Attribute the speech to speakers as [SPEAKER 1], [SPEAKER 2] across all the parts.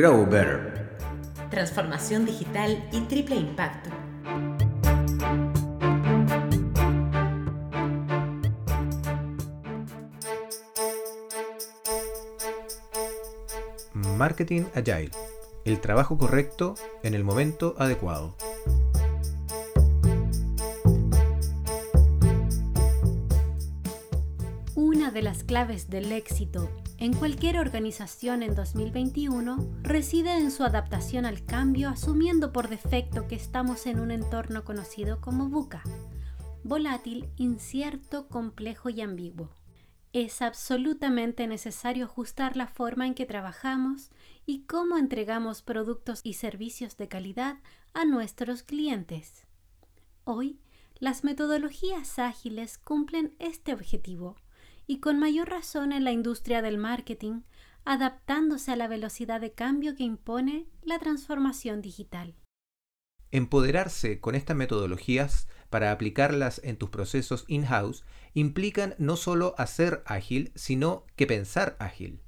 [SPEAKER 1] Grow Better.
[SPEAKER 2] Transformación digital y triple impacto.
[SPEAKER 1] Marketing Agile. El trabajo correcto en el momento adecuado.
[SPEAKER 3] Una de las claves del éxito en cualquier organización en 2021 reside en su adaptación al cambio asumiendo por defecto que estamos en un entorno conocido como VUCA, volátil, incierto, complejo y ambiguo. Es absolutamente necesario ajustar la forma en que trabajamos y cómo entregamos productos y servicios de calidad a nuestros clientes. Hoy, las metodologías ágiles cumplen este objetivo y con mayor razón en la industria del marketing, adaptándose a la velocidad de cambio que impone la transformación digital.
[SPEAKER 1] Empoderarse con estas metodologías para aplicarlas en tus procesos in-house implican no solo hacer ágil, sino que pensar ágil.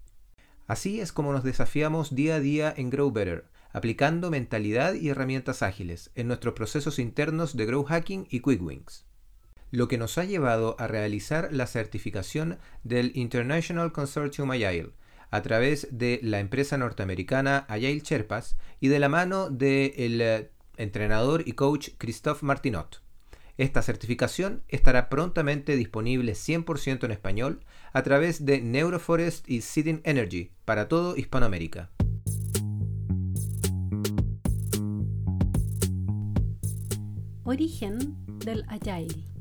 [SPEAKER 1] Así es como nos desafiamos día a día en Grow Better, aplicando mentalidad y herramientas ágiles en nuestros procesos internos de Grow Hacking y Quick Wings lo que nos ha llevado a realizar la certificación del International Consortium Agile a través de la empresa norteamericana Agile Sherpas y de la mano del eh, entrenador y coach Christophe Martinot. Esta certificación estará prontamente disponible 100% en español a través de Neuroforest y Sitting Energy para todo Hispanoamérica.
[SPEAKER 3] Origen del Agile.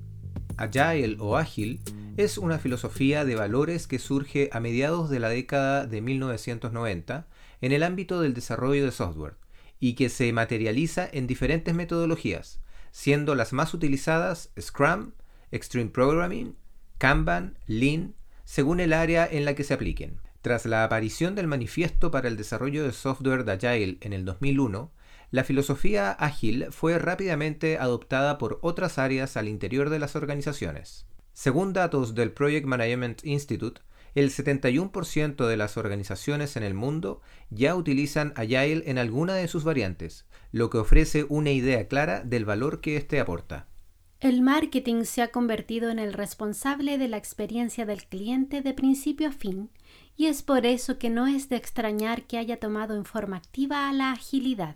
[SPEAKER 1] Agile o ágil es una filosofía de valores que surge a mediados de la década de 1990 en el ámbito del desarrollo de software y que se materializa en diferentes metodologías, siendo las más utilizadas Scrum, Extreme Programming, Kanban, Lean, según el área en la que se apliquen. Tras la aparición del Manifiesto para el Desarrollo de Software de Agile en el 2001, la filosofía ágil fue rápidamente adoptada por otras áreas al interior de las organizaciones. Según datos del Project Management Institute, el 71% de las organizaciones en el mundo ya utilizan Agile en alguna de sus variantes, lo que ofrece una idea clara del valor que éste aporta.
[SPEAKER 3] El marketing se ha convertido en el responsable de la experiencia del cliente de principio a fin, y es por eso que no es de extrañar que haya tomado en forma activa la agilidad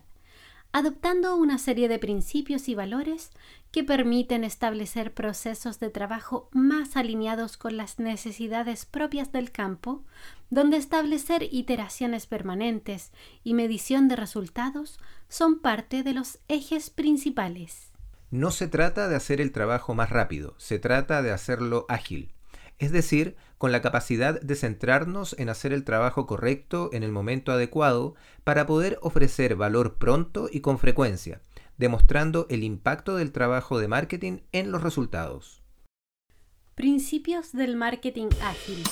[SPEAKER 3] adoptando una serie de principios y valores que permiten establecer procesos de trabajo más alineados con las necesidades propias del campo, donde establecer iteraciones permanentes y medición de resultados son parte de los ejes principales.
[SPEAKER 1] No se trata de hacer el trabajo más rápido, se trata de hacerlo ágil es decir, con la capacidad de centrarnos en hacer el trabajo correcto en el momento adecuado para poder ofrecer valor pronto y con frecuencia, demostrando el impacto del trabajo de marketing en los resultados.
[SPEAKER 3] Principios del marketing ágil.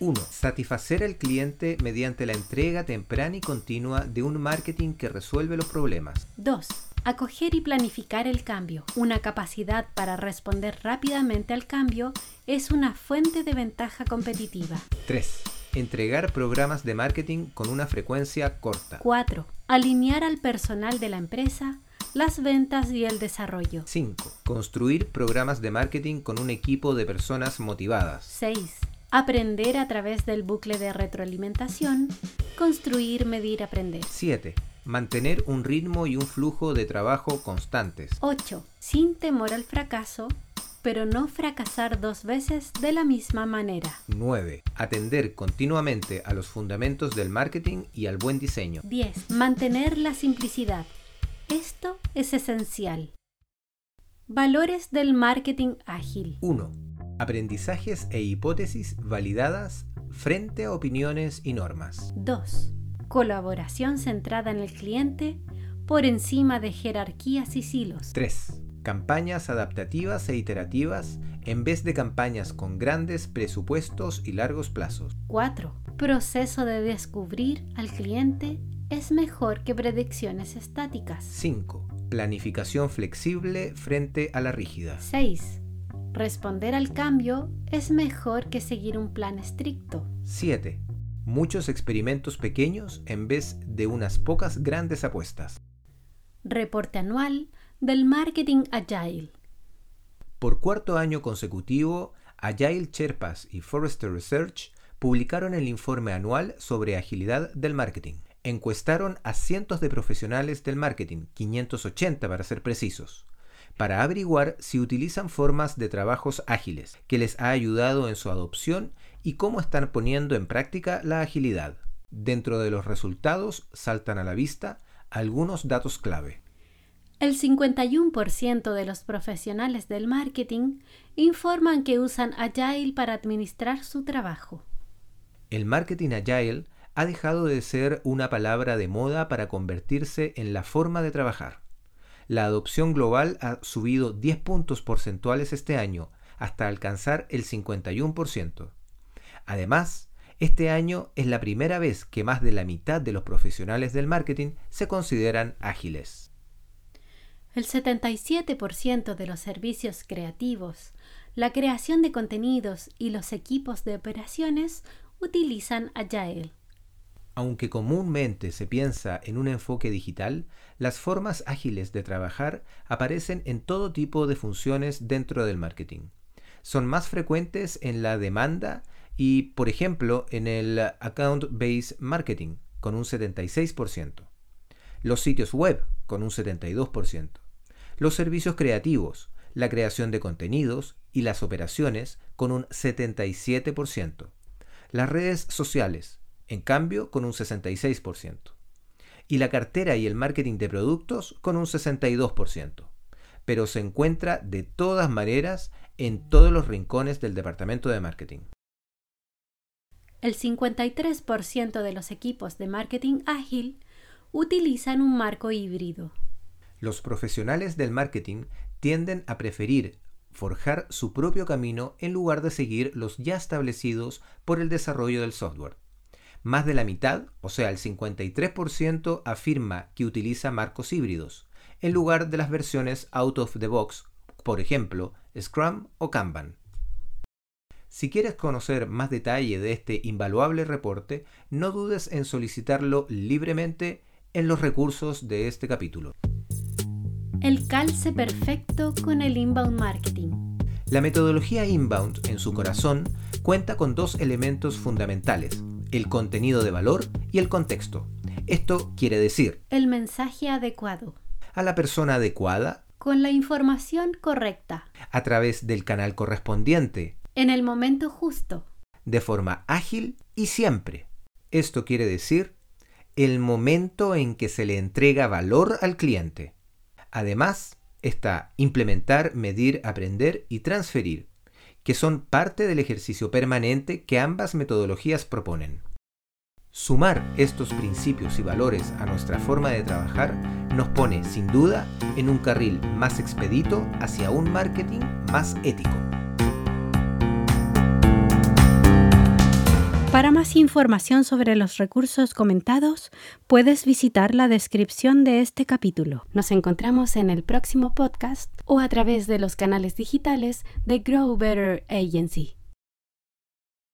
[SPEAKER 1] 1. Satisfacer al cliente mediante la entrega temprana y continua de un marketing que resuelve los problemas.
[SPEAKER 3] 2 Acoger y planificar el cambio, una capacidad para responder rápidamente al cambio, es una fuente de ventaja competitiva.
[SPEAKER 1] 3. Entregar programas de marketing con una frecuencia corta.
[SPEAKER 3] 4. Alinear al personal de la empresa, las ventas y el desarrollo.
[SPEAKER 1] 5. Construir programas de marketing con un equipo de personas motivadas.
[SPEAKER 3] 6. Aprender a través del bucle de retroalimentación. Construir, medir, aprender.
[SPEAKER 1] 7 mantener un ritmo y un flujo de trabajo constantes.
[SPEAKER 3] 8. Sin temor al fracaso, pero no fracasar dos veces de la misma manera.
[SPEAKER 1] 9. Atender continuamente a los fundamentos del marketing y al buen diseño.
[SPEAKER 3] 10. Mantener la simplicidad. Esto es esencial. Valores del marketing ágil.
[SPEAKER 1] 1. Aprendizajes e hipótesis validadas frente a opiniones y normas.
[SPEAKER 3] 2 colaboración centrada en el cliente por encima de jerarquías y silos.
[SPEAKER 1] 3. Campañas adaptativas e iterativas en vez de campañas con grandes presupuestos y largos plazos.
[SPEAKER 3] 4. Proceso de descubrir al cliente es mejor que predicciones estáticas.
[SPEAKER 1] 5. Planificación flexible frente a la rígida.
[SPEAKER 3] 6. Responder al cambio es mejor que seguir un plan estricto.
[SPEAKER 1] 7 muchos experimentos pequeños en vez de unas pocas grandes apuestas.
[SPEAKER 3] Reporte anual del Marketing Agile.
[SPEAKER 1] Por cuarto año consecutivo, Agile Cherpas y Forrester Research publicaron el informe anual sobre agilidad del marketing. Encuestaron a cientos de profesionales del marketing, 580 para ser precisos, para averiguar si utilizan formas de trabajos ágiles, que les ha ayudado en su adopción y cómo están poniendo en práctica la agilidad. Dentro de los resultados saltan a la vista algunos datos clave.
[SPEAKER 3] El 51% de los profesionales del marketing informan que usan Agile para administrar su trabajo.
[SPEAKER 1] El marketing Agile ha dejado de ser una palabra de moda para convertirse en la forma de trabajar. La adopción global ha subido 10 puntos porcentuales este año, hasta alcanzar el 51%. Además, este año es la primera vez que más de la mitad de los profesionales del marketing se consideran ágiles.
[SPEAKER 3] El 77% de los servicios creativos, la creación de contenidos y los equipos de operaciones utilizan Agile.
[SPEAKER 1] Aunque comúnmente se piensa en un enfoque digital, las formas ágiles de trabajar aparecen en todo tipo de funciones dentro del marketing. Son más frecuentes en la demanda y, por ejemplo, en el account-based marketing, con un 76%. Los sitios web, con un 72%. Los servicios creativos, la creación de contenidos y las operaciones, con un 77% las redes sociales, en cambio, con un 66%, y la cartera y el marketing de productos con un 62%, pero se encuentra de todas maneras en todos los rincones del departamento de marketing.
[SPEAKER 3] El 53% de los equipos de marketing ágil utilizan un marco híbrido.
[SPEAKER 1] Los profesionales del marketing tienden a preferir forjar su propio camino en lugar de seguir los ya establecidos por el desarrollo del software. Más de la mitad, o sea, el 53%, afirma que utiliza marcos híbridos, en lugar de las versiones out of the box, por ejemplo, Scrum o Kanban. Si quieres conocer más detalle de este invaluable reporte, no dudes en solicitarlo libremente en los recursos de este capítulo
[SPEAKER 3] el calce perfecto con el inbound marketing.
[SPEAKER 1] La metodología inbound, en su corazón, cuenta con dos elementos fundamentales, el contenido de valor y el contexto. Esto quiere decir
[SPEAKER 3] el mensaje adecuado
[SPEAKER 1] a la persona adecuada
[SPEAKER 3] con la información correcta
[SPEAKER 1] a través del canal correspondiente
[SPEAKER 3] en el momento justo
[SPEAKER 1] de forma ágil y siempre. Esto quiere decir el momento en que se le entrega valor al cliente. Además, está implementar, medir, aprender y transferir, que son parte del ejercicio permanente que ambas metodologías proponen. Sumar estos principios y valores a nuestra forma de trabajar nos pone, sin duda, en un carril más expedito hacia un marketing más ético.
[SPEAKER 3] Para más información sobre los recursos comentados, puedes visitar la descripción de este capítulo. Nos encontramos en el próximo podcast o a través de los canales digitales de Grow Better Agency.